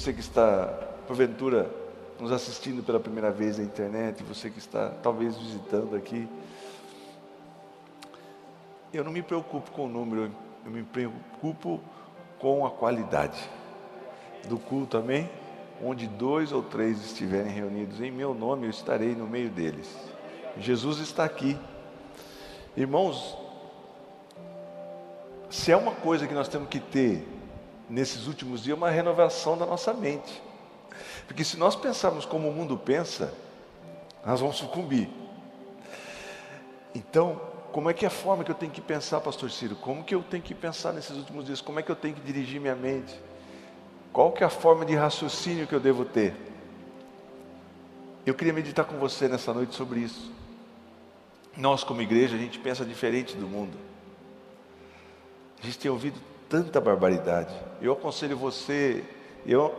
você que está, porventura, nos assistindo pela primeira vez na internet, você que está talvez visitando aqui. Eu não me preocupo com o número, eu me preocupo com a qualidade do culto, amém? Onde dois ou três estiverem reunidos em meu nome, eu estarei no meio deles. Jesus está aqui. Irmãos, se é uma coisa que nós temos que ter nesses últimos dias, uma renovação da nossa mente. Porque se nós pensarmos como o mundo pensa, nós vamos sucumbir. Então, como é que é a forma que eu tenho que pensar, pastor Ciro? Como que eu tenho que pensar nesses últimos dias? Como é que eu tenho que dirigir minha mente? Qual que é a forma de raciocínio que eu devo ter? Eu queria meditar com você nessa noite sobre isso. Nós, como igreja, a gente pensa diferente do mundo. A gente tem ouvido tanta barbaridade. Eu aconselho você, eu,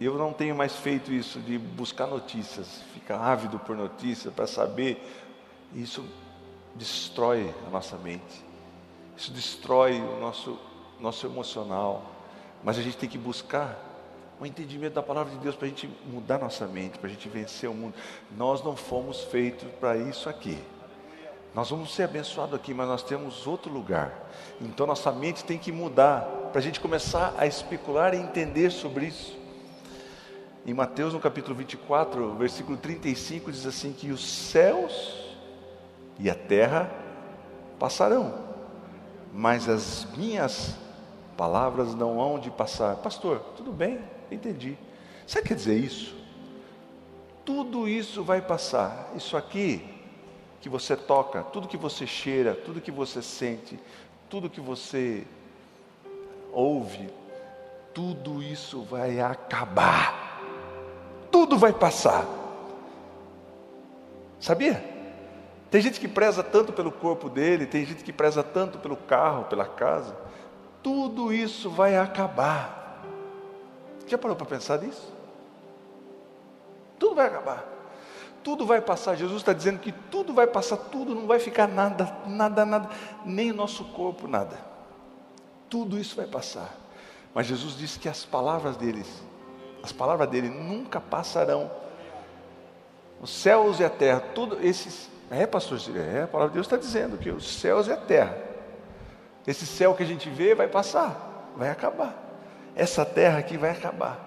eu não tenho mais feito isso de buscar notícias, ficar ávido por notícias para saber. Isso destrói a nossa mente, isso destrói o nosso, nosso emocional. Mas a gente tem que buscar o um entendimento da palavra de Deus para a gente mudar nossa mente, para a gente vencer o mundo. Nós não fomos feitos para isso aqui. Nós vamos ser abençoados aqui, mas nós temos outro lugar. Então nossa mente tem que mudar para a gente começar a especular e entender sobre isso. Em Mateus, no capítulo 24, versículo 35, diz assim: que os céus e a terra passarão, mas as minhas palavras não hão de passar. Pastor, tudo bem, entendi. Sabe o que quer dizer isso? Tudo isso vai passar. Isso aqui que você toca, tudo que você cheira, tudo que você sente, tudo que você ouve, tudo isso vai acabar. Tudo vai passar. Sabia? Tem gente que preza tanto pelo corpo dele, tem gente que preza tanto pelo carro, pela casa. Tudo isso vai acabar. Já parou para pensar nisso? Tudo vai acabar tudo vai passar. Jesus está dizendo que tudo vai passar, tudo não vai ficar nada, nada, nada, nem o nosso corpo, nada. Tudo isso vai passar. Mas Jesus disse que as palavras deles, as palavras dele nunca passarão. Os céus e a terra, tudo esses. É, pastor, é, a palavra de Deus está dizendo que os céus e a terra, esse céu que a gente vê vai passar, vai acabar. Essa terra aqui vai acabar.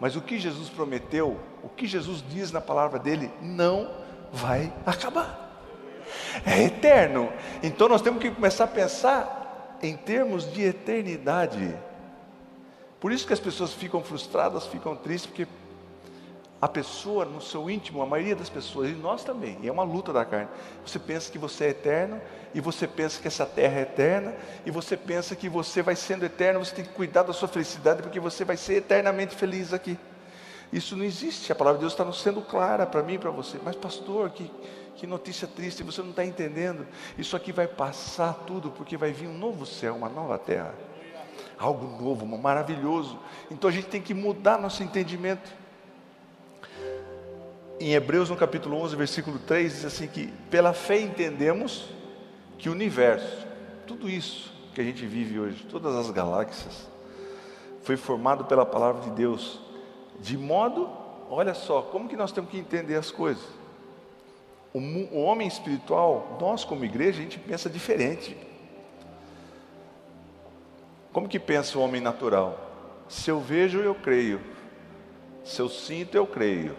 Mas o que Jesus prometeu, o que Jesus diz na palavra dele, não vai acabar. É eterno. Então nós temos que começar a pensar em termos de eternidade. Por isso que as pessoas ficam frustradas, ficam tristes, porque a pessoa no seu íntimo, a maioria das pessoas, e nós também, e é uma luta da carne. Você pensa que você é eterno, e você pensa que essa terra é eterna, e você pensa que você vai sendo eterno, você tem que cuidar da sua felicidade, porque você vai ser eternamente feliz aqui. Isso não existe, a palavra de Deus está sendo clara para mim e para você. Mas, pastor, que, que notícia triste, você não está entendendo. Isso aqui vai passar tudo, porque vai vir um novo céu, uma nova terra. Algo novo, maravilhoso. Então a gente tem que mudar nosso entendimento em Hebreus no capítulo 11, versículo 3, diz assim que pela fé entendemos que o universo, tudo isso que a gente vive hoje, todas as galáxias, foi formado pela palavra de Deus, de modo, olha só, como que nós temos que entender as coisas. O, o homem espiritual, nós como igreja, a gente pensa diferente. Como que pensa o homem natural? Se eu vejo, eu creio. Se eu sinto, eu creio.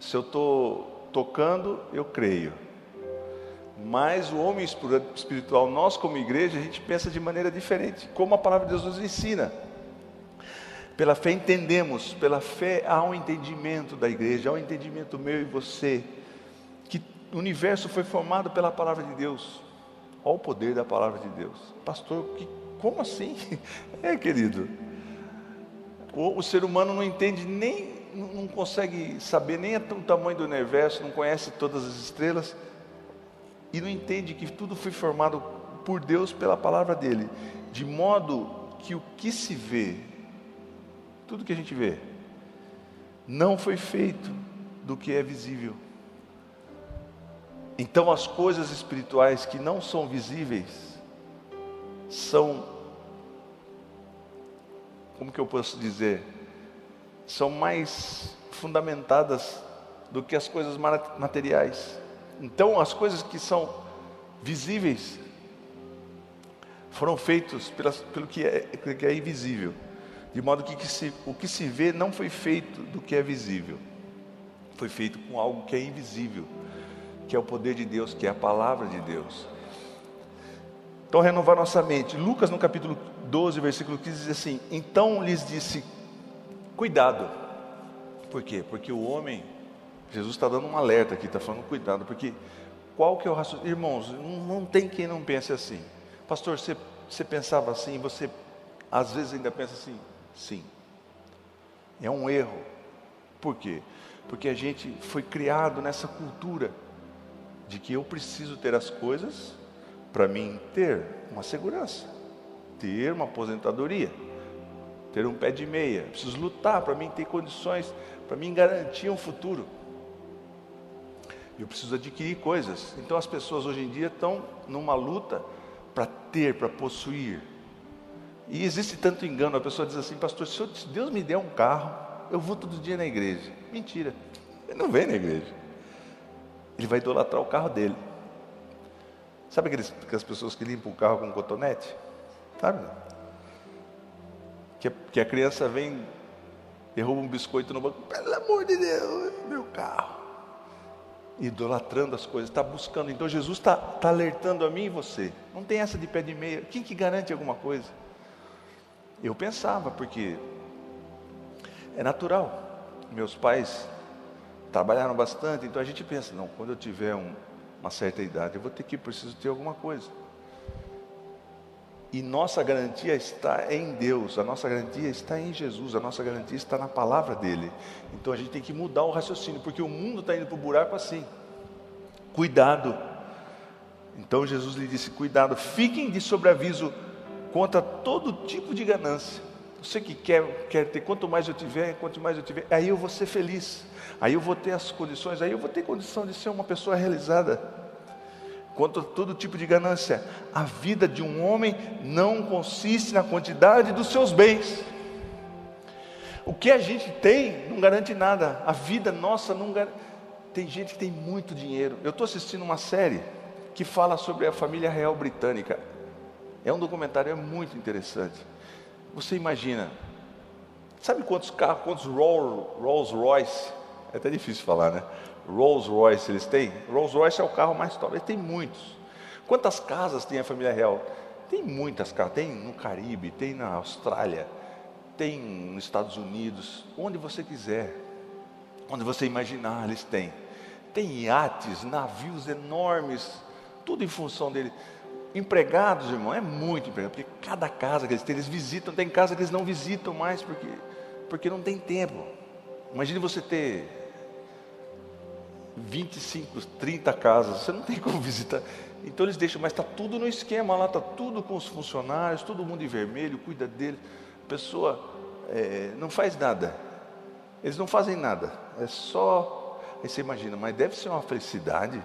Se eu estou tocando, eu creio. Mas o homem espiritual, nós como igreja, a gente pensa de maneira diferente, como a palavra de Deus nos ensina. Pela fé entendemos, pela fé há um entendimento da igreja, há um entendimento meu e você, que o universo foi formado pela palavra de Deus. Olha o poder da palavra de Deus. Pastor, que, como assim? É, querido. O, o ser humano não entende nem não consegue saber nem o tamanho do universo, não conhece todas as estrelas e não entende que tudo foi formado por Deus pela palavra dele, de modo que o que se vê, tudo que a gente vê, não foi feito do que é visível. Então as coisas espirituais que não são visíveis são como que eu posso dizer, são mais fundamentadas do que as coisas materiais. Então, as coisas que são visíveis foram feitos pelas, pelo que é, que é invisível, de modo que, que se, o que se vê não foi feito do que é visível, foi feito com algo que é invisível, que é o poder de Deus, que é a palavra de Deus. Então, renovar nossa mente. Lucas, no capítulo 12, versículo 15, diz assim: Então lhes disse, cuidado. Por quê? Porque o homem, Jesus está dando um alerta aqui, está falando cuidado, porque qual que é o raciocínio? Irmãos, não, não tem quem não pense assim. Pastor, você, você pensava assim, você às vezes ainda pensa assim? Sim. É um erro. Por quê? Porque a gente foi criado nessa cultura de que eu preciso ter as coisas para mim ter uma segurança, ter uma aposentadoria, ter um pé de meia. Preciso lutar para mim ter condições, para mim garantir um futuro. Eu preciso adquirir coisas. Então as pessoas hoje em dia estão numa luta para ter, para possuir. E existe tanto engano, a pessoa diz assim, pastor, se Deus me der um carro, eu vou todo dia na igreja. Mentira, ele não vem na igreja. Ele vai idolatrar o carro dele. Sabe aqueles, aquelas pessoas que limpam o carro com cotonete? Sabe? Que, que a criança vem, derruba um biscoito no banco, pelo amor de Deus, meu carro. Idolatrando as coisas, está buscando. Então Jesus está tá alertando a mim e você. Não tem essa de pé de meia. Quem que garante alguma coisa? Eu pensava, porque é natural. Meus pais trabalharam bastante, então a gente pensa, não, quando eu tiver um, uma certa idade, eu vou ter que preciso ter alguma coisa. E nossa garantia está em Deus, a nossa garantia está em Jesus, a nossa garantia está na palavra dele. Então a gente tem que mudar o raciocínio, porque o mundo está indo para o buraco assim. Cuidado. Então Jesus lhe disse: Cuidado, fiquem de sobreaviso contra todo tipo de ganância. Você que quer, quer ter, quanto mais eu tiver, quanto mais eu tiver, aí eu vou ser feliz aí eu vou ter as condições, aí eu vou ter condição de ser uma pessoa realizada. Quanto a todo tipo de ganância, a vida de um homem não consiste na quantidade dos seus bens. O que a gente tem não garante nada, a vida nossa não garante. Tem gente que tem muito dinheiro. Eu estou assistindo uma série que fala sobre a família real britânica. É um documentário é muito interessante. Você imagina, sabe quantos carros, quantos Rolls Royce é até difícil falar, né? Rolls Royce eles têm? Rolls Royce é o carro mais top. Eles têm muitos. Quantas casas tem a família real? Tem muitas casas. Tem no Caribe, tem na Austrália, tem nos Estados Unidos, onde você quiser, onde você imaginar, eles têm. Tem iates, navios enormes, tudo em função dele. Empregados, irmão, é muito empregado, porque cada casa que eles têm, eles visitam, tem casa que eles não visitam mais, porque, porque não tem tempo. Imagine você ter 25, 30 casas, você não tem como visitar. Então eles deixam, mas está tudo no esquema lá, está tudo com os funcionários, todo mundo em vermelho, cuida dele. A pessoa é, não faz nada, eles não fazem nada, é só. Aí você imagina, mas deve ser uma felicidade,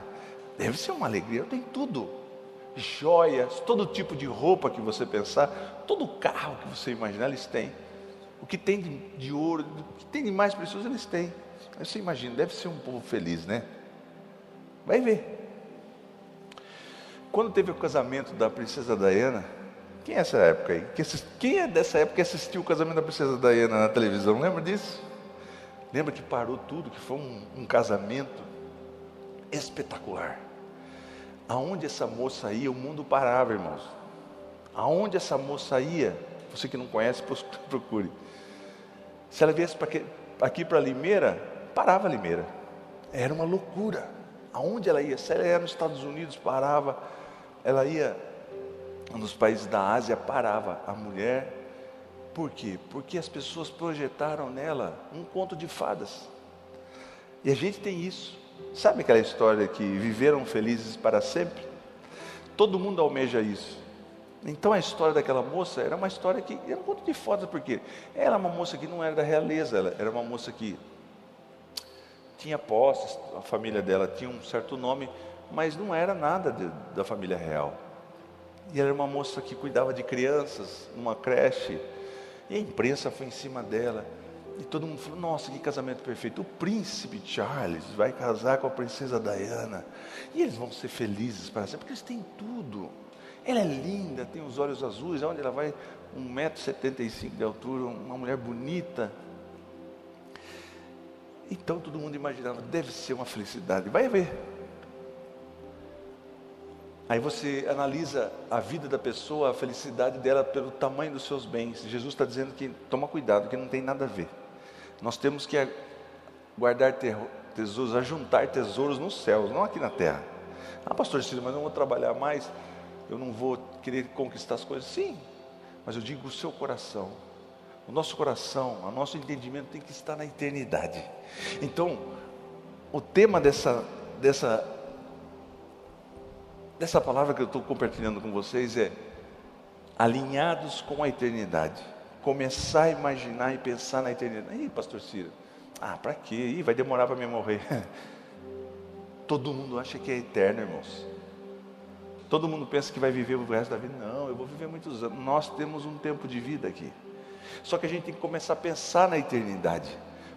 deve ser uma alegria, tem tudo. Joias, todo tipo de roupa que você pensar, todo carro que você imaginar, eles têm. O que tem de, de ouro, o que tem de mais precioso, eles têm. Você imagina, deve ser um povo feliz, né? Vai ver. Quando teve o casamento da princesa Diana, quem é essa época aí? Quem é dessa época que assistiu o casamento da princesa Diana na televisão? Lembra disso? Lembra que parou tudo, que foi um, um casamento espetacular. Aonde essa moça ia, o mundo parava, irmãos. Aonde essa moça ia, você que não conhece, procure. Se ela viesse aqui para Limeira, parava Limeira. Era uma loucura. Aonde ela ia? Se ela ia nos Estados Unidos, parava. Ela ia nos países da Ásia, parava. A mulher, por quê? Porque as pessoas projetaram nela um conto de fadas. E a gente tem isso. Sabe aquela história que viveram felizes para sempre? Todo mundo almeja isso. Então a história daquela moça era uma história que era um conto de fadas, porque ela era uma moça que não era da realeza, ela era uma moça que tinha posses, a família dela tinha um certo nome, mas não era nada de, da família real. E era uma moça que cuidava de crianças numa creche. E a imprensa foi em cima dela. E todo mundo falou: Nossa, que casamento perfeito. O príncipe Charles vai casar com a princesa Diana. E eles vão ser felizes para sempre, porque eles têm tudo. Ela é linda, tem os olhos azuis, onde ela vai, 1,75m de altura, uma mulher bonita. Então todo mundo imaginava, deve ser uma felicidade. Vai ver. Aí você analisa a vida da pessoa, a felicidade dela pelo tamanho dos seus bens. Jesus está dizendo que toma cuidado, que não tem nada a ver. Nós temos que guardar tesouros, ajuntar tesouros nos céus, não aqui na terra. Ah, pastor Ciro, mas eu não vou trabalhar mais, eu não vou querer conquistar as coisas. Sim, mas eu digo o seu coração. O nosso coração, o nosso entendimento tem que estar na eternidade. Então, o tema dessa, dessa, dessa palavra que eu estou compartilhando com vocês é alinhados com a eternidade. Começar a imaginar e pensar na eternidade. Ih, pastor Ciro, ah, para quê? Ih, vai demorar para me morrer. Todo mundo acha que é eterno, irmãos. Todo mundo pensa que vai viver o resto da vida. Não, eu vou viver muitos anos. Nós temos um tempo de vida aqui. Só que a gente tem que começar a pensar na eternidade.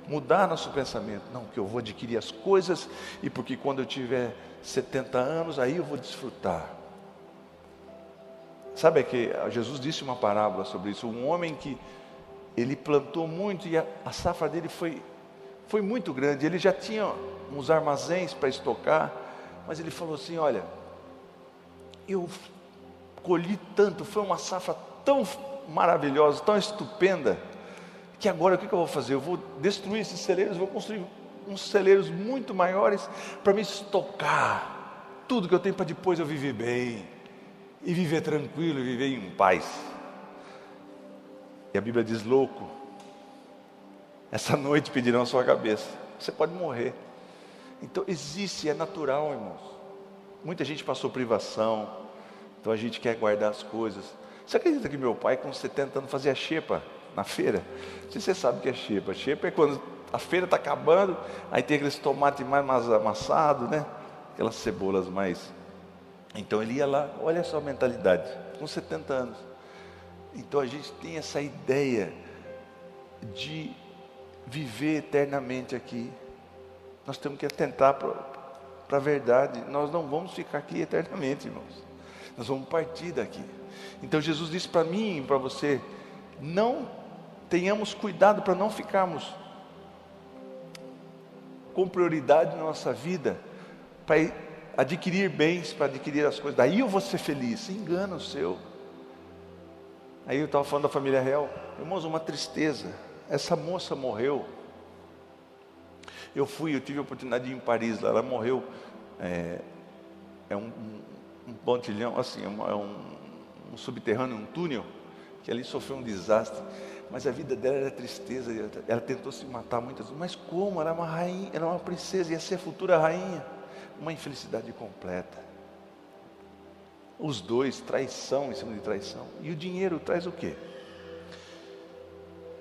Mudar nosso pensamento. Não, que eu vou adquirir as coisas e porque quando eu tiver 70 anos, aí eu vou desfrutar. Sabe que Jesus disse uma parábola sobre isso. Um homem que ele plantou muito e a, a safra dele foi, foi muito grande. Ele já tinha uns armazéns para estocar, mas ele falou assim: Olha, eu colhi tanto, foi uma safra tão maravilhosa, tão estupenda, que agora o que eu vou fazer? Eu vou destruir esses celeiros, vou construir uns celeiros muito maiores para me estocar tudo que eu tenho para depois eu viver bem, e viver tranquilo, e viver em paz. E a Bíblia diz: louco, essa noite pedirão a sua cabeça, você pode morrer. Então existe, é natural, irmãos. Muita gente passou privação, então a gente quer guardar as coisas. Você acredita que meu pai, com 70 anos, fazia xepa na feira? Não sei se você sabe o que é xepa. Xepa é quando a feira está acabando, aí tem aqueles tomates mais amassados, né? Aquelas cebolas mais. Então ele ia lá, olha só a mentalidade, com 70 anos. Então a gente tem essa ideia de viver eternamente aqui. Nós temos que atentar para a verdade. Nós não vamos ficar aqui eternamente, irmãos. Nós vamos partir daqui. Então Jesus disse para mim e para você: não tenhamos cuidado para não ficarmos com prioridade na nossa vida para adquirir bens, para adquirir as coisas. Daí eu vou ser feliz. Engana o seu. Aí eu estava falando da família real. Irmãos, uma tristeza. Essa moça morreu. Eu fui, eu tive a oportunidade de ir em Paris, ela morreu. É, é um, um, pontilhão, assim, é, é um, um subterrâneo, um túnel, que ali sofreu um desastre. Mas a vida dela era tristeza, ela tentou se matar muitas vezes. Mas como? Era uma rainha, era uma princesa, ia ser a futura rainha. Uma infelicidade completa. Os dois, traição em cima de traição. E o dinheiro traz o quê?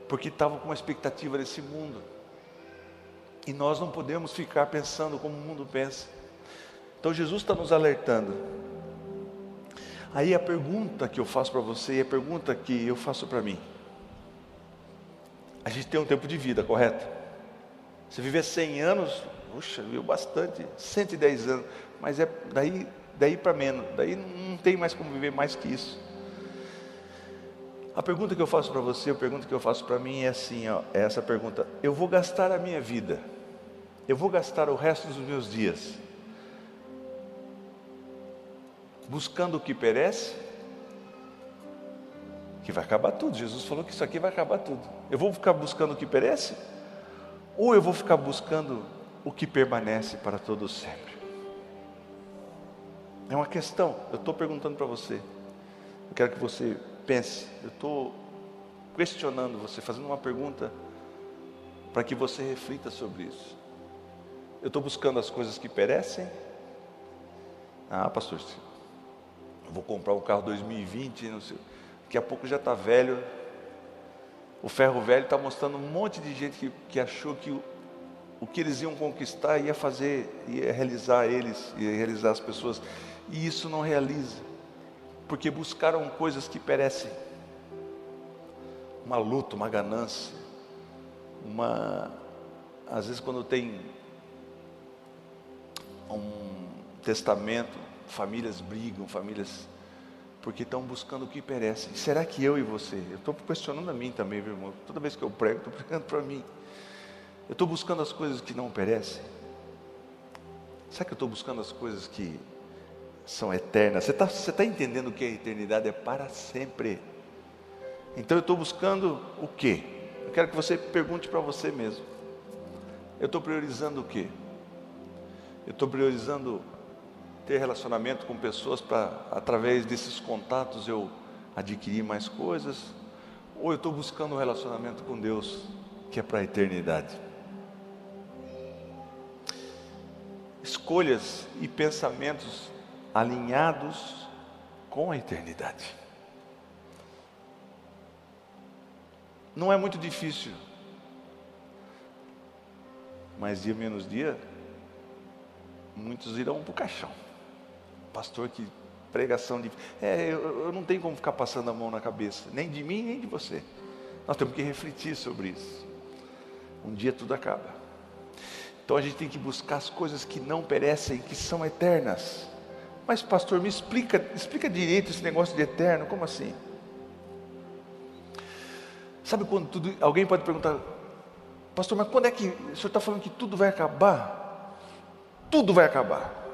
Porque estavam com uma expectativa desse mundo. E nós não podemos ficar pensando como o mundo pensa. Então Jesus está nos alertando. Aí a pergunta que eu faço para você e a pergunta que eu faço para mim. A gente tem um tempo de vida, correto? Se viver 100 anos, puxa, viu bastante, 110 anos, mas é daí, daí para menos, daí não tem mais como viver mais que isso. A pergunta que eu faço para você, a pergunta que eu faço para mim é assim, ó, é essa pergunta: eu vou gastar a minha vida, eu vou gastar o resto dos meus dias buscando o que perece, que vai acabar tudo. Jesus falou que isso aqui vai acabar tudo. Eu vou ficar buscando o que perece? Ou eu vou ficar buscando o que permanece para todo sempre? É uma questão, eu estou perguntando para você. Eu quero que você pense. Eu estou questionando você, fazendo uma pergunta para que você reflita sobre isso. Eu estou buscando as coisas que perecem? Ah, pastor, vou comprar um carro 2020, não sei, daqui a pouco já está velho. O ferro velho está mostrando um monte de gente que, que achou que o, o que eles iam conquistar ia fazer, ia realizar eles, ia realizar as pessoas, e isso não realiza, porque buscaram coisas que perecem. uma luta, uma ganância, uma às vezes quando tem um testamento, famílias brigam, famílias porque estão buscando o que perece. Será que eu e você? Eu estou questionando a mim também, meu irmão. Toda vez que eu prego, estou pregando para mim. Eu estou buscando as coisas que não perecem. Será que eu estou buscando as coisas que são eternas? Você está tá entendendo que a eternidade é para sempre? Então eu estou buscando o quê? Eu quero que você pergunte para você mesmo. Eu estou priorizando o quê? Eu estou priorizando ter relacionamento com pessoas para, através desses contatos, eu adquirir mais coisas? Ou eu estou buscando um relacionamento com Deus que é para a eternidade? Escolhas e pensamentos alinhados com a eternidade. Não é muito difícil, mas dia menos dia, muitos irão para o caixão. Pastor, que pregação de. É, eu, eu não tenho como ficar passando a mão na cabeça, nem de mim, nem de você. Nós temos que refletir sobre isso. Um dia tudo acaba. Então a gente tem que buscar as coisas que não perecem, que são eternas. Mas, pastor, me explica, explica direito esse negócio de eterno, como assim? Sabe quando tudo. Alguém pode perguntar, pastor, mas quando é que. O senhor está falando que tudo vai acabar? Tudo vai acabar.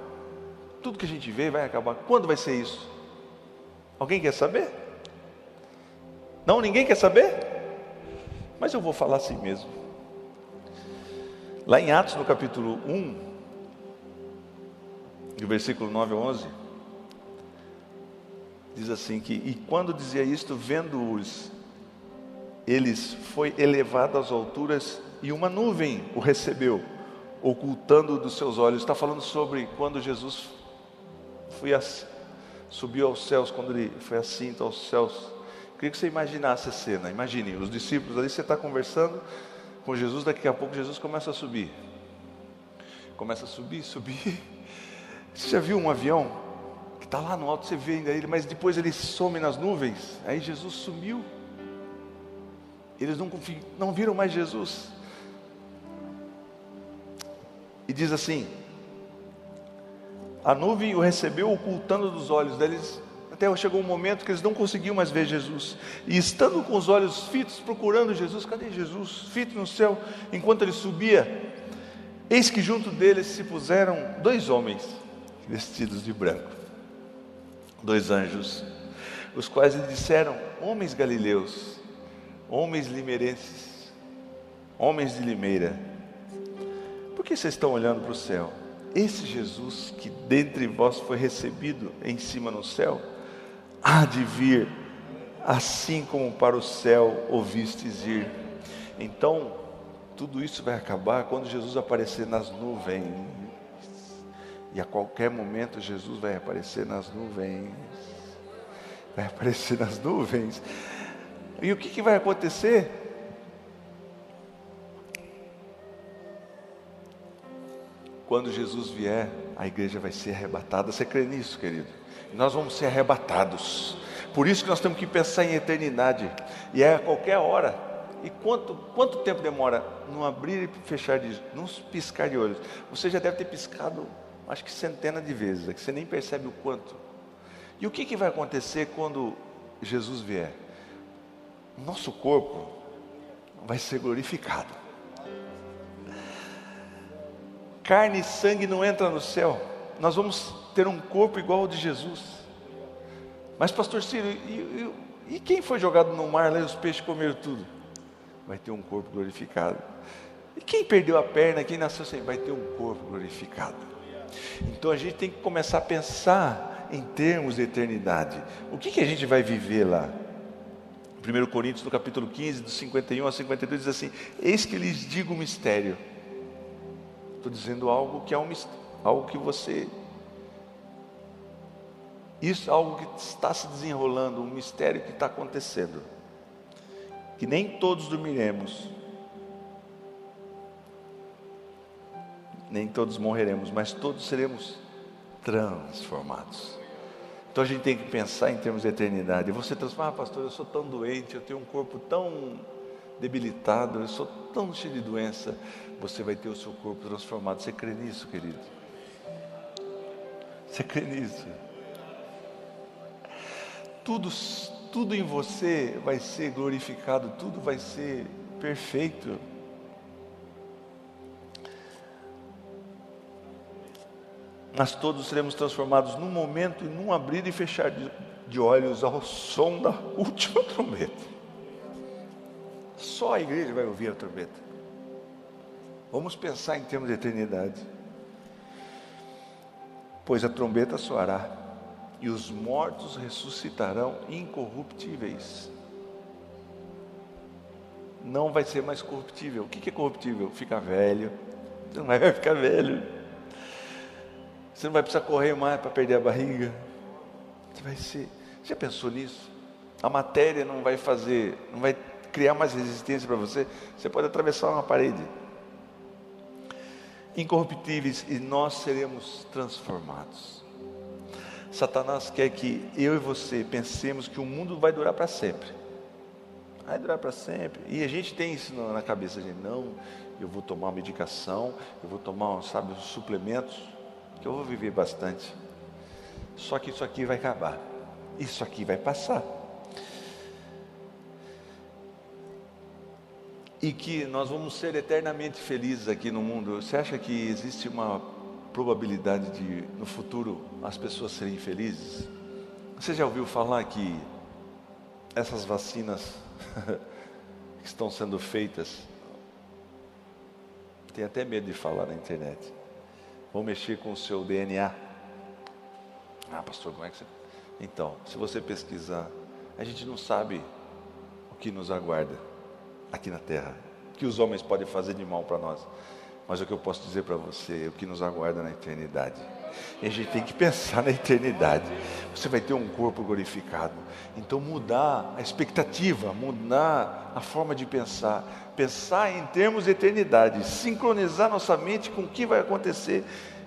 Tudo que a gente vê vai acabar. Quando vai ser isso? Alguém quer saber? Não, ninguém quer saber? Mas eu vou falar assim mesmo. Lá em Atos, no capítulo 1, do versículo 9 a 11, diz assim que, e quando dizia isto, vendo-os, eles foi elevado às alturas e uma nuvem o recebeu, ocultando dos seus olhos. Está falando sobre quando Jesus foi assim, subiu aos céus, quando ele foi assim aos céus. Queria que você imaginasse a cena. Imagine, os discípulos ali, você está conversando com Jesus, daqui a pouco Jesus começa a subir. Começa a subir, subir. Você já viu um avião que está lá no alto, você vê ainda ele, mas depois ele some nas nuvens. Aí Jesus sumiu. Eles não, não viram mais Jesus. E diz assim: a nuvem o recebeu ocultando dos olhos deles. Até chegou um momento que eles não conseguiam mais ver Jesus. E estando com os olhos fitos, procurando Jesus, cadê Jesus? Fito no céu, enquanto ele subia, eis que junto deles se puseram dois homens, vestidos de branco, dois anjos, os quais lhe disseram: Homens galileus, homens limerenses, homens de Limeira, por que vocês estão olhando para o céu? Esse Jesus que dentre vós foi recebido em cima no céu, há de vir, assim como para o céu ouvistes ir. Então, tudo isso vai acabar quando Jesus aparecer nas nuvens. E a qualquer momento Jesus vai aparecer nas nuvens. Vai aparecer nas nuvens. E o que, que vai acontecer? Quando Jesus vier, a igreja vai ser arrebatada. Você crê nisso, querido? Nós vamos ser arrebatados. Por isso que nós temos que pensar em eternidade. E é a qualquer hora. E quanto, quanto tempo demora? Não abrir e fechar de não piscar de olhos. Você já deve ter piscado, acho que centenas de vezes, é que você nem percebe o quanto. E o que, que vai acontecer quando Jesus vier? Nosso corpo vai ser glorificado. Carne e sangue não entra no céu. Nós vamos ter um corpo igual ao de Jesus. Mas, pastor Ciro, e, e, e quem foi jogado no mar lá e os peixes comeram tudo? Vai ter um corpo glorificado. E quem perdeu a perna, quem nasceu sem, vai ter um corpo glorificado. Então a gente tem que começar a pensar em termos de eternidade. O que, que a gente vai viver lá? 1 Coríntios, no capítulo 15, do 51 a 52, diz assim: Eis que lhes digo o mistério. Estou dizendo algo que é um algo que você isso é algo que está se desenrolando, um mistério que está acontecendo. Que nem todos dormiremos, nem todos morreremos, mas todos seremos transformados. Então a gente tem que pensar em termos de eternidade. Você transforma, ah, pastor, eu sou tão doente, eu tenho um corpo tão debilitado, eu sou tão cheio de doença. Você vai ter o seu corpo transformado. Você crê nisso, querido? Você crê nisso? Tudo, tudo em você vai ser glorificado, tudo vai ser perfeito. Nós todos seremos transformados num momento e num abrir e fechar de, de olhos ao som da última trombeta. Só a igreja vai ouvir a trombeta. Vamos pensar em termos de eternidade pois a trombeta soará e os mortos ressuscitarão incorruptíveis. Não vai ser mais corruptível. O que é corruptível? Fica velho. Você não vai ficar velho. Você não vai precisar correr mais para perder a barriga. Você vai ser. Já pensou nisso? A matéria não vai fazer, não vai criar mais resistência para você. Você pode atravessar uma parede incorruptíveis e nós seremos transformados. Satanás quer que eu e você pensemos que o mundo vai durar para sempre. Vai durar para sempre. E a gente tem isso na cabeça, a gente, não, eu vou tomar uma medicação, eu vou tomar, sabe, os suplementos, que eu vou viver bastante. Só que isso aqui vai acabar. Isso aqui vai passar. E que nós vamos ser eternamente felizes aqui no mundo. Você acha que existe uma probabilidade de no futuro as pessoas serem felizes? Você já ouviu falar que essas vacinas que estão sendo feitas, tem até medo de falar na internet, vão mexer com o seu DNA? Ah, pastor, como é que você. Então, se você pesquisar, a gente não sabe o que nos aguarda aqui na terra, que os homens podem fazer de mal para nós. Mas o que eu posso dizer para você é o que nos aguarda na eternidade. E a gente tem que pensar na eternidade. Você vai ter um corpo glorificado. Então mudar a expectativa, mudar a forma de pensar, pensar em termos de eternidade, sincronizar nossa mente com o que vai acontecer.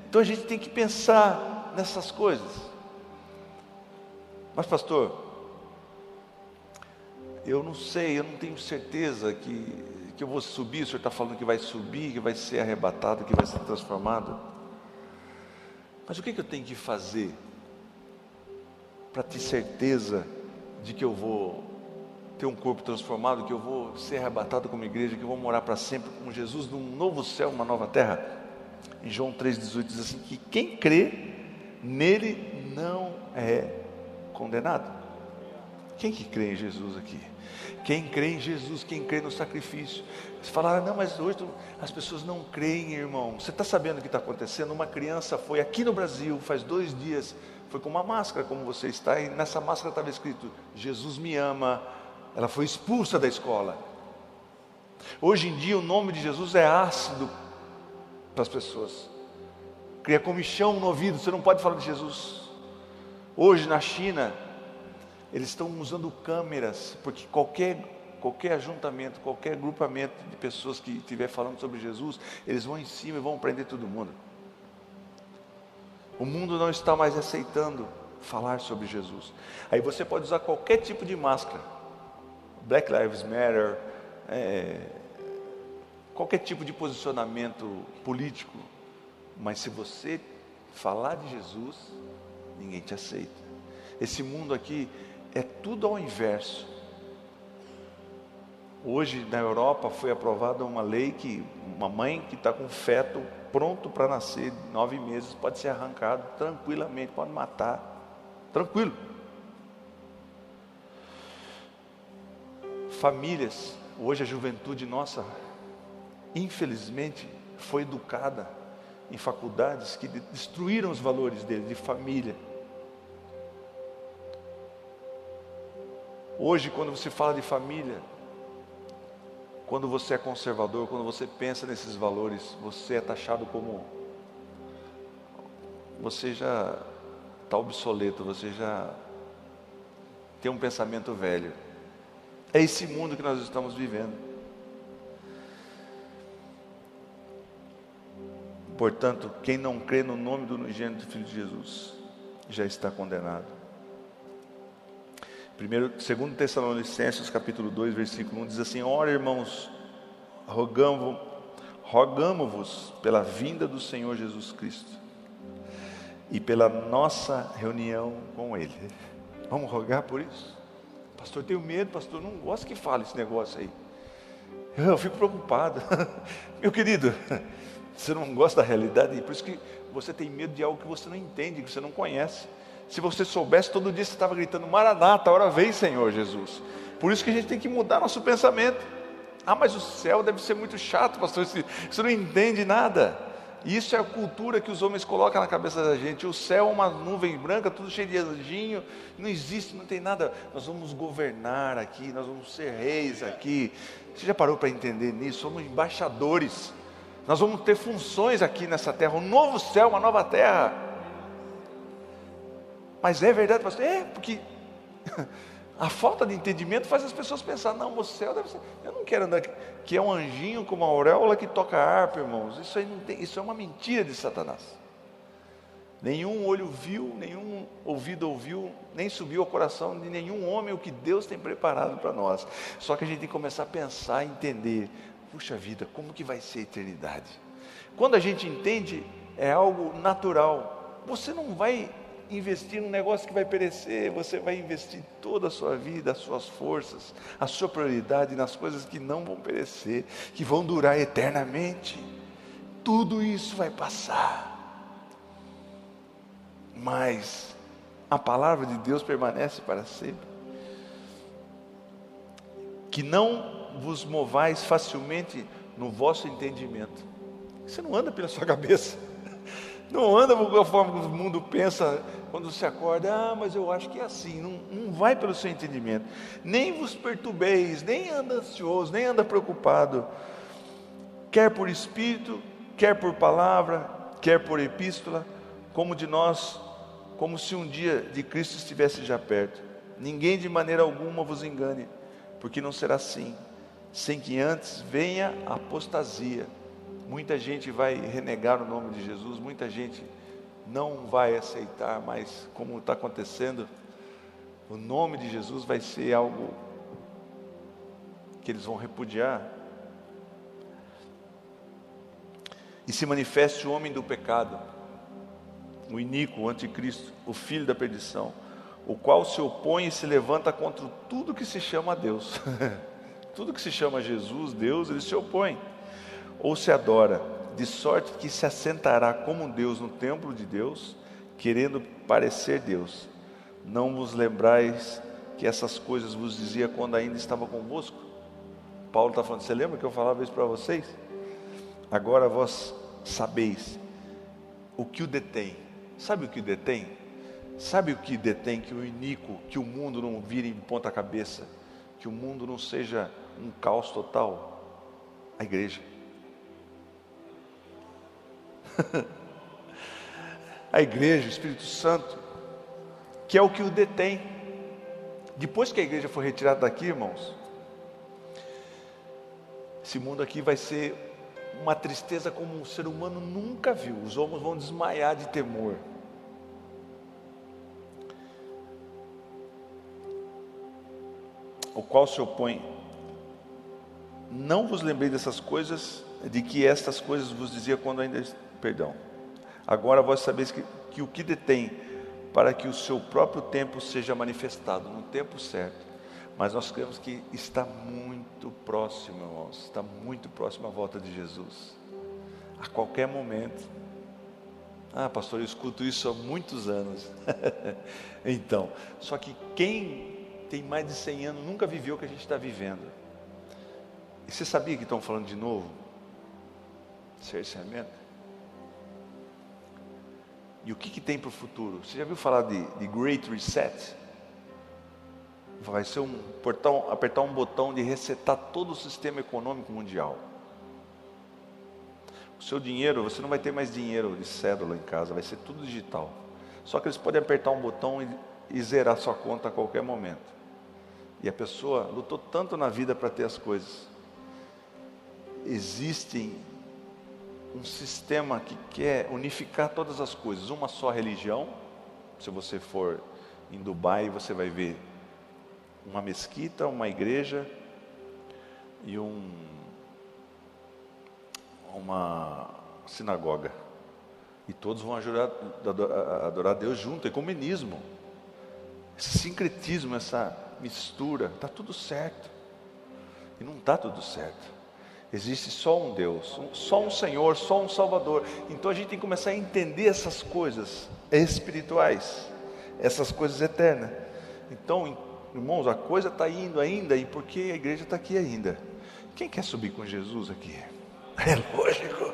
Então a gente tem que pensar nessas coisas. Mas pastor, eu não sei, eu não tenho certeza que, que eu vou subir. O senhor está falando que vai subir, que vai ser arrebatado, que vai ser transformado. Mas o que, que eu tenho que fazer para ter certeza de que eu vou ter um corpo transformado, que eu vou ser arrebatado como igreja, que eu vou morar para sempre com Jesus num novo céu, uma nova terra? Em João 3,18 diz assim: que quem crê nele não é condenado. Quem que crê em Jesus aqui? Quem crê em Jesus, quem crê no sacrifício. Você fala, ah, não, mas hoje as pessoas não creem, irmão. Você está sabendo o que está acontecendo? Uma criança foi aqui no Brasil, faz dois dias, foi com uma máscara, como você está, e nessa máscara estava escrito: Jesus me ama. Ela foi expulsa da escola. Hoje em dia, o nome de Jesus é ácido para as pessoas, cria comichão no ouvido, você não pode falar de Jesus. Hoje na China, eles estão usando câmeras, porque qualquer, qualquer ajuntamento, qualquer agrupamento de pessoas que estiver falando sobre Jesus, eles vão em cima e vão prender todo mundo. O mundo não está mais aceitando falar sobre Jesus. Aí você pode usar qualquer tipo de máscara, Black Lives Matter, é, qualquer tipo de posicionamento político, mas se você falar de Jesus, ninguém te aceita. Esse mundo aqui é tudo ao inverso. Hoje na Europa foi aprovada uma lei que uma mãe que está com feto pronto para nascer, nove meses, pode ser arrancado tranquilamente, pode matar, tranquilo. Famílias, hoje a juventude nossa, infelizmente, foi educada em faculdades que destruíram os valores dele, de família. Hoje, quando você fala de família, quando você é conservador, quando você pensa nesses valores, você é taxado como. Você já está obsoleto, você já tem um pensamento velho. É esse mundo que nós estamos vivendo. Portanto, quem não crê no nome do unigênito Filho de Jesus já está condenado. Primeiro, segundo Tessalonicenses, capítulo 2, versículo 1, diz assim: Ora, irmãos, rogamos, rogamos-vos pela vinda do Senhor Jesus Cristo e pela nossa reunião com Ele. Vamos rogar por isso? Pastor, tenho medo, pastor, não gosto que fale esse negócio aí. Eu fico preocupado. Meu querido, você não gosta da realidade, por isso que você tem medo de algo que você não entende, que você não conhece. Se você soubesse, todo dia você estava gritando, Maranata, hora vem, Senhor Jesus. Por isso que a gente tem que mudar nosso pensamento. Ah, mas o céu deve ser muito chato, pastor, você não entende nada. Isso é a cultura que os homens colocam na cabeça da gente. O céu é uma nuvem branca, tudo cheio de anjinho. Não existe, não tem nada. Nós vamos governar aqui, nós vamos ser reis aqui. Você já parou para entender nisso? Somos embaixadores. Nós vamos ter funções aqui nessa terra, um novo céu, uma nova terra. Mas é verdade, pastor? É, porque a falta de entendimento faz as pessoas pensar, não, o céu deve ser. Eu não quero andar que é um anjinho com uma auréola que toca harpa, irmãos. Isso aí não tem, isso é uma mentira de Satanás. Nenhum olho viu, nenhum ouvido ouviu, nem subiu ao coração de nenhum homem o que Deus tem preparado para nós. Só que a gente tem que começar a pensar, entender puxa vida, como que vai ser a eternidade? Quando a gente entende, é algo natural. Você não vai investir num negócio que vai perecer, você vai investir toda a sua vida, as suas forças, a sua prioridade nas coisas que não vão perecer, que vão durar eternamente. Tudo isso vai passar. Mas a palavra de Deus permanece para sempre. Que não vos movais facilmente no vosso entendimento. Você não anda pela sua cabeça. Não anda que o mundo pensa quando você acorda, ah, mas eu acho que é assim. Não, não vai pelo seu entendimento. Nem vos perturbeis, nem anda ansioso, nem anda preocupado. Quer por espírito, quer por palavra, quer por epístola, como de nós, como se um dia de Cristo estivesse já perto. Ninguém de maneira alguma vos engane, porque não será assim sem que antes venha a apostasia. Muita gente vai renegar o nome de Jesus, muita gente não vai aceitar, mas como está acontecendo, o nome de Jesus vai ser algo que eles vão repudiar. E se manifeste o homem do pecado, o iníquo, o anticristo, o filho da perdição, o qual se opõe e se levanta contra tudo que se chama Deus. Tudo que se chama Jesus, Deus, ele se opõe ou se adora, de sorte que se assentará como Deus no templo de Deus, querendo parecer Deus. Não vos lembrais que essas coisas vos dizia quando ainda estava convosco? Paulo está falando, você lembra que eu falava isso para vocês? Agora vós sabeis o que o detém. Sabe o que o detém? Sabe o que detém que o iníquo, que o mundo não vire em ponta cabeça, que o mundo não seja um caos total? A igreja. a igreja, o Espírito Santo, que é o que o detém. Depois que a igreja for retirada daqui, irmãos, esse mundo aqui vai ser uma tristeza como um ser humano nunca viu. Os homens vão desmaiar de temor. O qual se opõe não vos lembrei dessas coisas, de que estas coisas vos dizia quando ainda. Perdão. Agora vós sabeis que, que o que detém para que o seu próprio tempo seja manifestado no tempo certo. Mas nós cremos que está muito próximo, irmãos, está muito próximo à volta de Jesus. A qualquer momento. Ah, pastor, eu escuto isso há muitos anos. então, só que quem tem mais de 100 anos nunca viveu o que a gente está vivendo. E você sabia que estão falando de novo? Cerceamento. E o que, que tem para o futuro? Você já viu falar de, de Great Reset? Vai ser um portão, apertar um botão de resetar todo o sistema econômico mundial. O seu dinheiro, você não vai ter mais dinheiro de cédula em casa, vai ser tudo digital. Só que eles podem apertar um botão e, e zerar sua conta a qualquer momento. E a pessoa lutou tanto na vida para ter as coisas existe um sistema que quer unificar todas as coisas, uma só religião. Se você for em Dubai, você vai ver uma mesquita, uma igreja e um, uma sinagoga. E todos vão adorar, adorar Deus junto, ecumenismo. Esse sincretismo, essa mistura, está tudo certo. E não está tudo certo. Existe só um Deus, só um Senhor, só um Salvador. Então a gente tem que começar a entender essas coisas espirituais, essas coisas eternas. Então, irmãos, a coisa está indo ainda, e porque a igreja está aqui ainda. Quem quer subir com Jesus aqui? É lógico.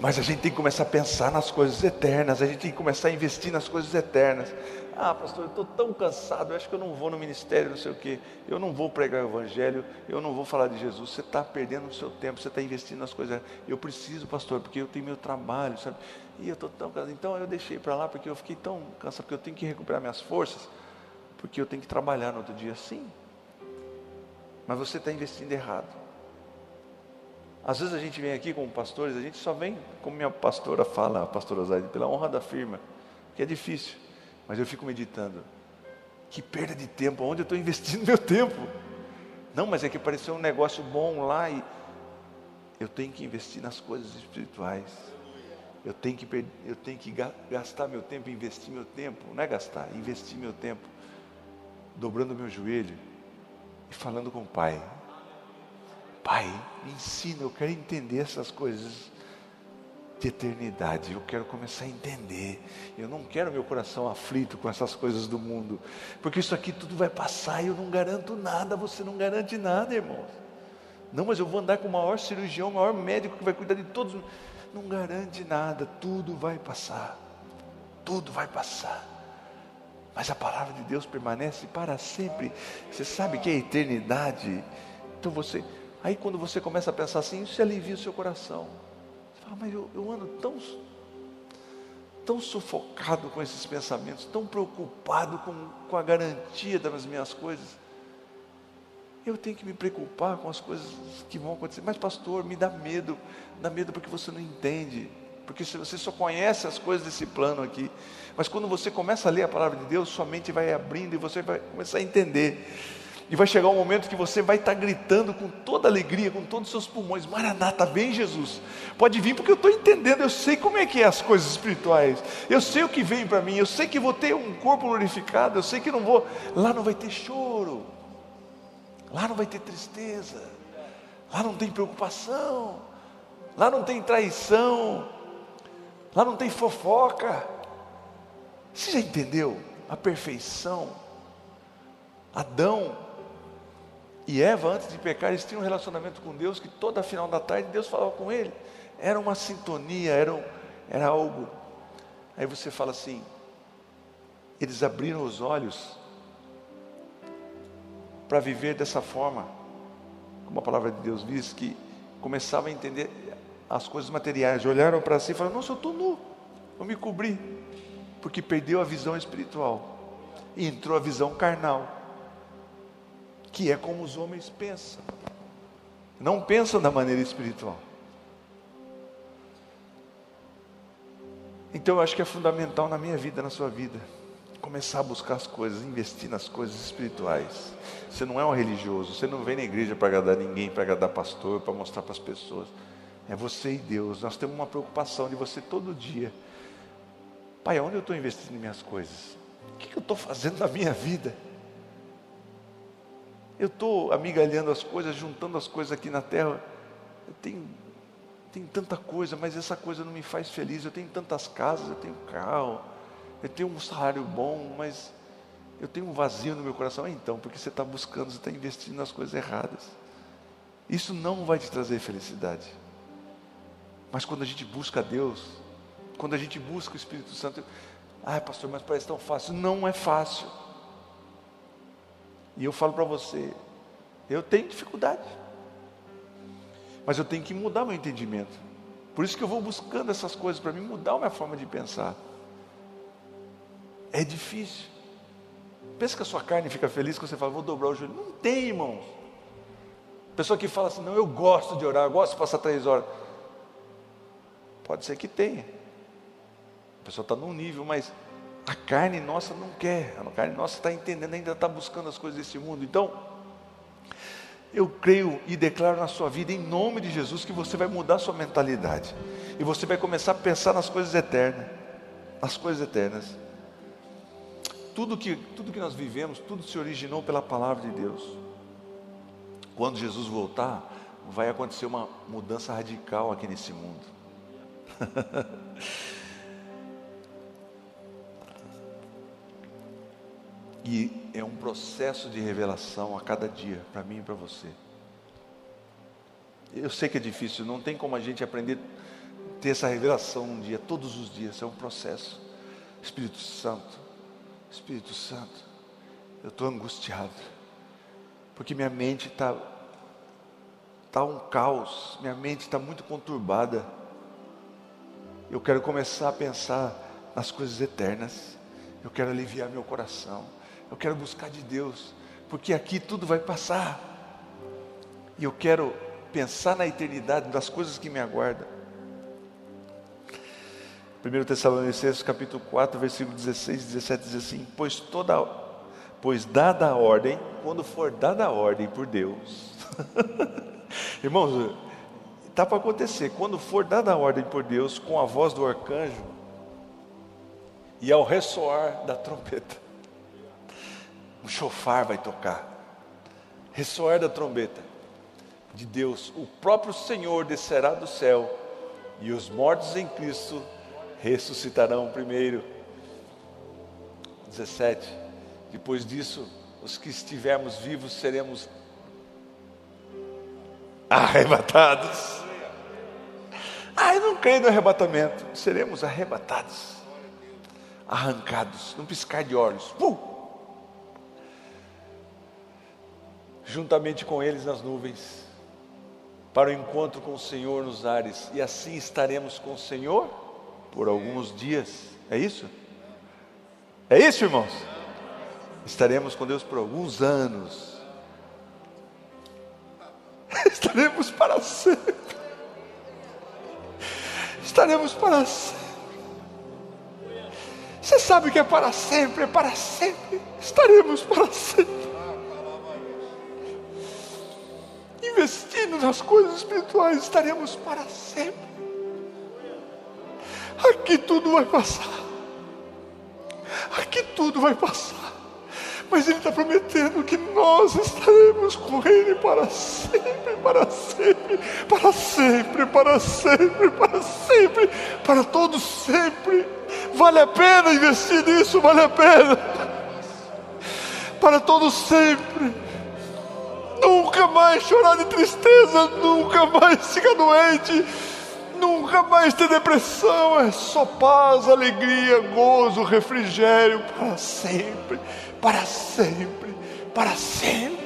Mas a gente tem que começar a pensar nas coisas eternas, a gente tem que começar a investir nas coisas eternas. Ah, pastor, eu estou tão cansado, eu acho que eu não vou no ministério, não sei o quê, eu não vou pregar o evangelho, eu não vou falar de Jesus. Você está perdendo o seu tempo, você está investindo nas coisas. Eu preciso, pastor, porque eu tenho meu trabalho, sabe? E eu estou tão cansado. Então eu deixei para lá porque eu fiquei tão cansado, porque eu tenho que recuperar minhas forças, porque eu tenho que trabalhar no outro dia. Sim, mas você está investindo errado. Às vezes a gente vem aqui como pastores, a gente só vem, como minha pastora fala, a pastora Zaide, pela honra da firma, que é difícil, mas eu fico meditando. Que perda de tempo, onde eu estou investindo meu tempo? Não, mas é que apareceu um negócio bom lá e eu tenho que investir nas coisas espirituais. Eu tenho que, eu tenho que gastar meu tempo, investir meu tempo, não é gastar, investir meu tempo, dobrando meu joelho e falando com o Pai. Pai, me ensina, eu quero entender essas coisas de eternidade. Eu quero começar a entender. Eu não quero meu coração aflito com essas coisas do mundo, porque isso aqui tudo vai passar e eu não garanto nada. Você não garante nada, irmãos. Não, mas eu vou andar com o maior cirurgião, o maior médico que vai cuidar de todos. Não garante nada. Tudo vai passar. Tudo vai passar. Mas a palavra de Deus permanece para sempre. Você sabe que é eternidade. Então você Aí quando você começa a pensar assim, isso alivia o seu coração. Você fala, mas eu, eu ando tão, tão sufocado com esses pensamentos, tão preocupado com, com a garantia das minhas coisas. Eu tenho que me preocupar com as coisas que vão acontecer. Mas pastor, me dá medo, dá medo porque você não entende. Porque você só conhece as coisas desse plano aqui. Mas quando você começa a ler a palavra de Deus, sua mente vai abrindo e você vai começar a entender. E vai chegar um momento que você vai estar gritando com toda alegria, com todos os seus pulmões: Maranata, vem Jesus. Pode vir porque eu estou entendendo, eu sei como é que é as coisas espirituais. Eu sei o que vem para mim, eu sei que vou ter um corpo glorificado, eu sei que não vou. Lá não vai ter choro, lá não vai ter tristeza, lá não tem preocupação, lá não tem traição, lá não tem fofoca. Você já entendeu a perfeição? Adão e Eva, antes de pecar, eles tinham um relacionamento com Deus que toda final da tarde Deus falava com ele. Era uma sintonia, era, um, era algo. Aí você fala assim: eles abriram os olhos para viver dessa forma, como a palavra de Deus diz, que começavam a entender as coisas materiais, olharam para si e falaram: Nossa, eu estou nu, eu me cobri, porque perdeu a visão espiritual e entrou a visão carnal que é como os homens pensam. Não pensam da maneira espiritual. Então eu acho que é fundamental na minha vida, na sua vida, começar a buscar as coisas, investir nas coisas espirituais. Você não é um religioso, você não vem na igreja para agradar ninguém, para agradar pastor, para mostrar para as pessoas. É você e Deus. Nós temos uma preocupação de você todo dia. Pai, onde eu estou investindo minhas coisas? O que eu estou fazendo na minha vida? Eu estou amigalhando as coisas, juntando as coisas aqui na terra. Eu tenho, tenho tanta coisa, mas essa coisa não me faz feliz. Eu tenho tantas casas, eu tenho carro, eu tenho um salário bom, mas eu tenho um vazio no meu coração. então, porque você está buscando, você está investindo nas coisas erradas. Isso não vai te trazer felicidade. Mas quando a gente busca Deus, quando a gente busca o Espírito Santo, ah, pastor, mas parece tão fácil. Não é fácil. E eu falo para você, eu tenho dificuldade. Mas eu tenho que mudar meu entendimento. Por isso que eu vou buscando essas coisas para mim mudar a minha forma de pensar. É difícil. Pensa que a sua carne fica feliz quando você fala, vou dobrar o joelho. Não tem, irmãos. Pessoa que fala assim, não, eu gosto de orar, eu gosto de passar três horas. Pode ser que tenha. A pessoa está num nível, mas A carne nossa não quer, a carne nossa está entendendo, ainda está buscando as coisas desse mundo. Então, eu creio e declaro na sua vida, em nome de Jesus, que você vai mudar a sua mentalidade. E você vai começar a pensar nas coisas eternas. Nas coisas eternas. Tudo que, tudo que nós vivemos, tudo se originou pela palavra de Deus. Quando Jesus voltar, vai acontecer uma mudança radical aqui nesse mundo. e é um processo de revelação a cada dia, para mim e para você. Eu sei que é difícil, não tem como a gente aprender ter essa revelação um dia, todos os dias, é um processo. Espírito Santo, Espírito Santo, eu estou angustiado, porque minha mente está tá um caos, minha mente está muito conturbada. Eu quero começar a pensar nas coisas eternas, eu quero aliviar meu coração. Eu quero buscar de Deus, porque aqui tudo vai passar. E eu quero pensar na eternidade, das coisas que me aguardam. 1 Tessalonicenses capítulo 4, versículo 16 e 17 diz assim: Pois toda pois dada a ordem, quando for dada a ordem por Deus. Irmãos, está para acontecer, quando for dada a ordem por Deus, com a voz do arcanjo, e ao ressoar da trombeta, o chofar vai tocar, ressoar da trombeta de Deus, o próprio Senhor descerá do céu e os mortos em Cristo ressuscitarão primeiro. 17. Depois disso, os que estivermos vivos seremos arrebatados. Ah, eu não creio no arrebatamento. Seremos arrebatados, arrancados, num piscar de olhos. Pum! Juntamente com eles nas nuvens, para o encontro com o Senhor nos ares, e assim estaremos com o Senhor por alguns dias. É isso? É isso, irmãos? Estaremos com Deus por alguns anos. Estaremos para sempre. Estaremos para sempre. Você sabe que é para sempre, é para sempre. Estaremos para sempre. Nas coisas espirituais, estaremos para sempre. Aqui tudo vai passar. Aqui tudo vai passar. Mas Ele está prometendo que nós estaremos com Ele para sempre, para sempre, para sempre, para sempre, para sempre, para todos sempre. Vale a pena investir nisso, vale a pena. Para todos sempre nunca mais chorar de tristeza, nunca mais ficar doente, nunca mais ter depressão. É só paz, alegria, gozo, refrigério para sempre, para sempre, para sempre.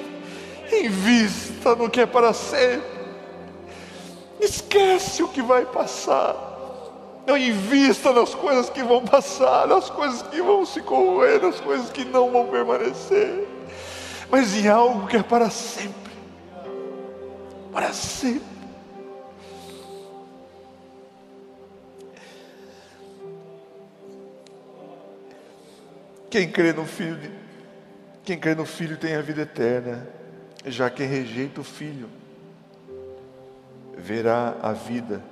Invista no que é para sempre. Esquece o que vai passar. Não invista nas coisas que vão passar, nas coisas que vão se corroer, nas coisas que não vão permanecer mas em algo que é para sempre. Para sempre. Quem crê no Filho, quem crê no Filho tem a vida eterna, já quem rejeita o Filho verá a vida,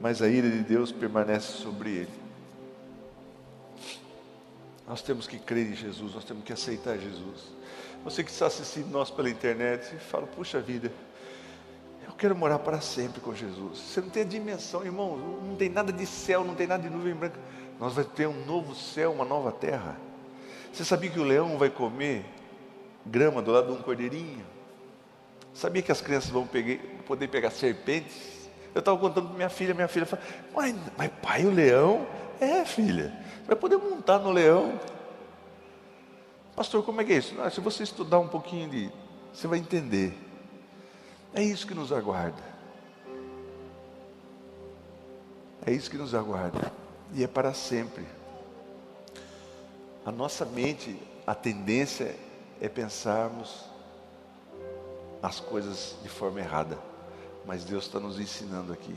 mas a ira de Deus permanece sobre ele. Nós temos que crer em Jesus, nós temos que aceitar Jesus. Você que está assistindo nós pela internet, fala, puxa vida, eu quero morar para sempre com Jesus. Você não tem a dimensão, irmão, não tem nada de céu, não tem nada de nuvem branca. Nós vamos ter um novo céu, uma nova terra. Você sabia que o leão vai comer grama do lado de um cordeirinho? Sabia que as crianças vão pegar, poder pegar serpentes? Eu estava contando para minha filha, minha filha falou, mas, mas pai, o leão? É, filha, vai poder montar no leão. Pastor, como é que é isso? Ah, se você estudar um pouquinho de. Você vai entender. É isso que nos aguarda. É isso que nos aguarda. E é para sempre. A nossa mente, a tendência é pensarmos as coisas de forma errada. Mas Deus está nos ensinando aqui.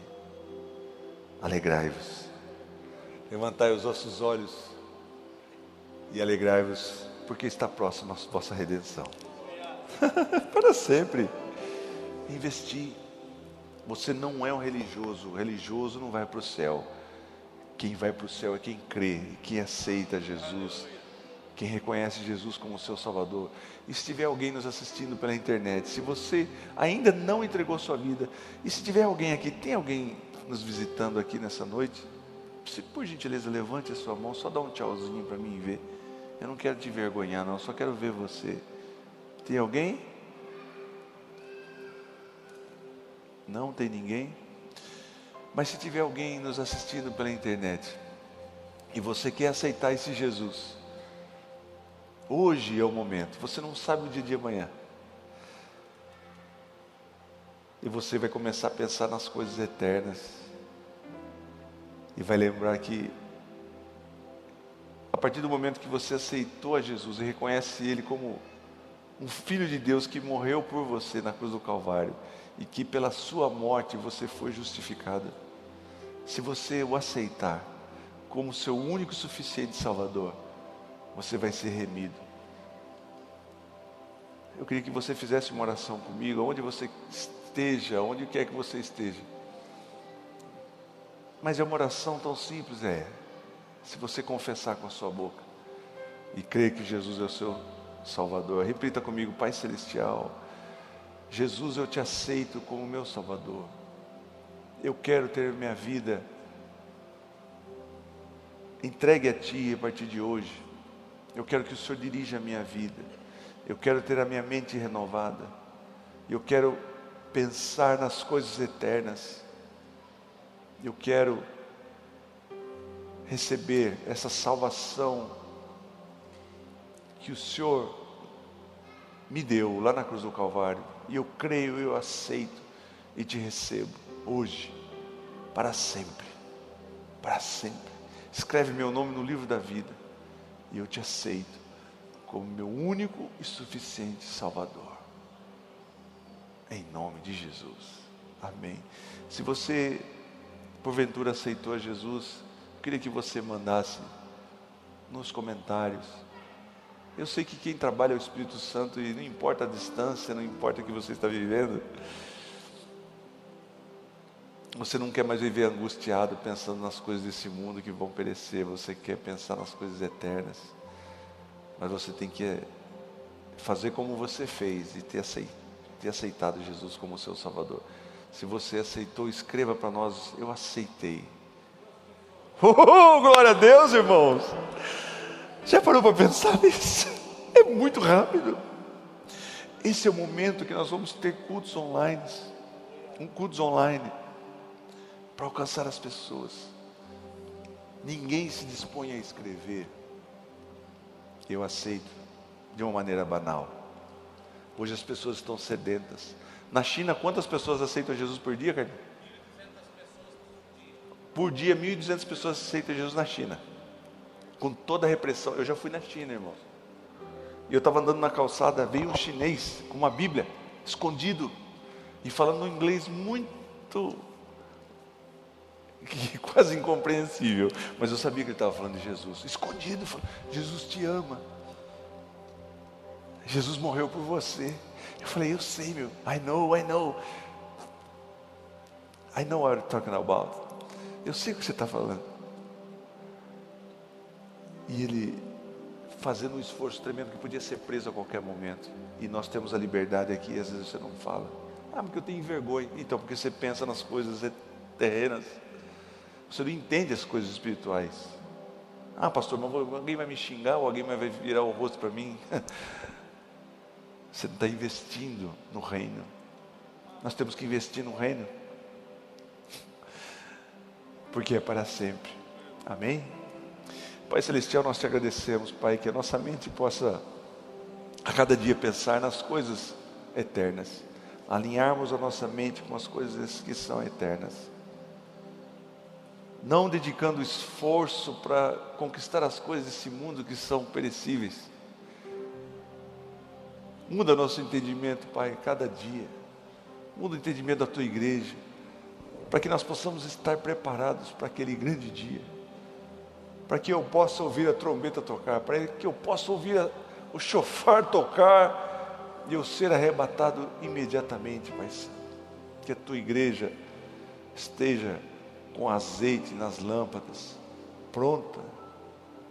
Alegrai-vos. Levantai os vossos olhos e alegrai-vos, porque está próxima a vossa redenção. Para sempre. Investir. Você não é um religioso. O religioso não vai para o céu. Quem vai para o céu é quem crê, quem aceita Jesus, quem reconhece Jesus como seu Salvador. E se tiver alguém nos assistindo pela internet, se você ainda não entregou sua vida, e se tiver alguém aqui, tem alguém nos visitando aqui nessa noite? Se por gentileza levante a sua mão, só dá um tchauzinho para mim ver. Eu não quero te envergonhar, não, só quero ver você. Tem alguém? Não tem ninguém? Mas se tiver alguém nos assistindo pela internet e você quer aceitar esse Jesus, hoje é o momento. Você não sabe o dia de amanhã. E você vai começar a pensar nas coisas eternas. E vai lembrar que a partir do momento que você aceitou a Jesus e reconhece Ele como um Filho de Deus que morreu por você na cruz do Calvário e que pela sua morte você foi justificado, se você o aceitar como seu único e suficiente Salvador, você vai ser remido. Eu queria que você fizesse uma oração comigo, onde você esteja, onde quer que você esteja. Mas é uma oração tão simples, é se você confessar com a sua boca e crer que Jesus é o seu Salvador, repita comigo, Pai Celestial, Jesus, eu te aceito como meu Salvador. Eu quero ter minha vida entregue a Ti a partir de hoje. Eu quero que o Senhor dirija a minha vida. Eu quero ter a minha mente renovada. Eu quero pensar nas coisas eternas. Eu quero receber essa salvação que o Senhor me deu lá na cruz do Calvário. E eu creio, eu aceito e te recebo hoje, para sempre. Para sempre. Escreve meu nome no livro da vida e eu te aceito como meu único e suficiente Salvador. Em nome de Jesus. Amém. Se você porventura aceitou a Jesus, queria que você mandasse nos comentários. Eu sei que quem trabalha é o Espírito Santo e não importa a distância, não importa o que você está vivendo. Você não quer mais viver angustiado pensando nas coisas desse mundo que vão perecer, você quer pensar nas coisas eternas. Mas você tem que fazer como você fez e ter aceitado Jesus como seu Salvador. Se você aceitou, escreva para nós: Eu aceitei. Oh, glória a Deus, irmãos. Já parou para pensar nisso? É muito rápido. Esse é o momento que nós vamos ter cultos online, um cultos online, para alcançar as pessoas. Ninguém se dispõe a escrever. Eu aceito de uma maneira banal. Hoje as pessoas estão sedentas. Na China, quantas pessoas aceitam Jesus por dia, Carlinhos? Por dia, 1.200 pessoas aceitam Jesus na China. Com toda a repressão. Eu já fui na China, irmãos. E eu estava andando na calçada, veio um chinês com uma Bíblia, escondido, e falando um inglês muito. quase incompreensível. Mas eu sabia que ele estava falando de Jesus. Escondido, falando, Jesus te ama. Jesus morreu por você. Eu falei, eu sei, meu. I know, I know. I know what I'm talking about. Eu sei o que você está falando. E ele fazendo um esforço tremendo que podia ser preso a qualquer momento. E nós temos a liberdade aqui, e às vezes você não fala. Ah, porque eu tenho vergonha. Então, porque você pensa nas coisas terrenas. Você não entende as coisas espirituais. Ah, pastor, mas alguém vai me xingar ou alguém vai virar o rosto para mim? Você está investindo no reino. Nós temos que investir no reino porque é para sempre. Amém? Pai Celestial, nós te agradecemos, Pai, que a nossa mente possa a cada dia pensar nas coisas eternas, alinharmos a nossa mente com as coisas que são eternas, não dedicando esforço para conquistar as coisas desse mundo que são perecíveis. Muda nosso entendimento, Pai, cada dia. Muda o entendimento da tua igreja para que nós possamos estar preparados para aquele grande dia. para que eu possa ouvir a trombeta tocar, para que eu possa ouvir a, o chofar tocar e eu ser arrebatado imediatamente, Pai Santo. Que a tua igreja esteja com azeite nas lâmpadas, pronta,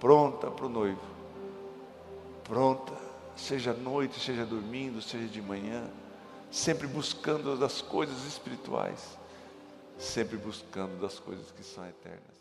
pronta para o noivo, pronta, seja noite, seja dormindo, seja de manhã, sempre buscando das coisas espirituais, sempre buscando das coisas que são eternas.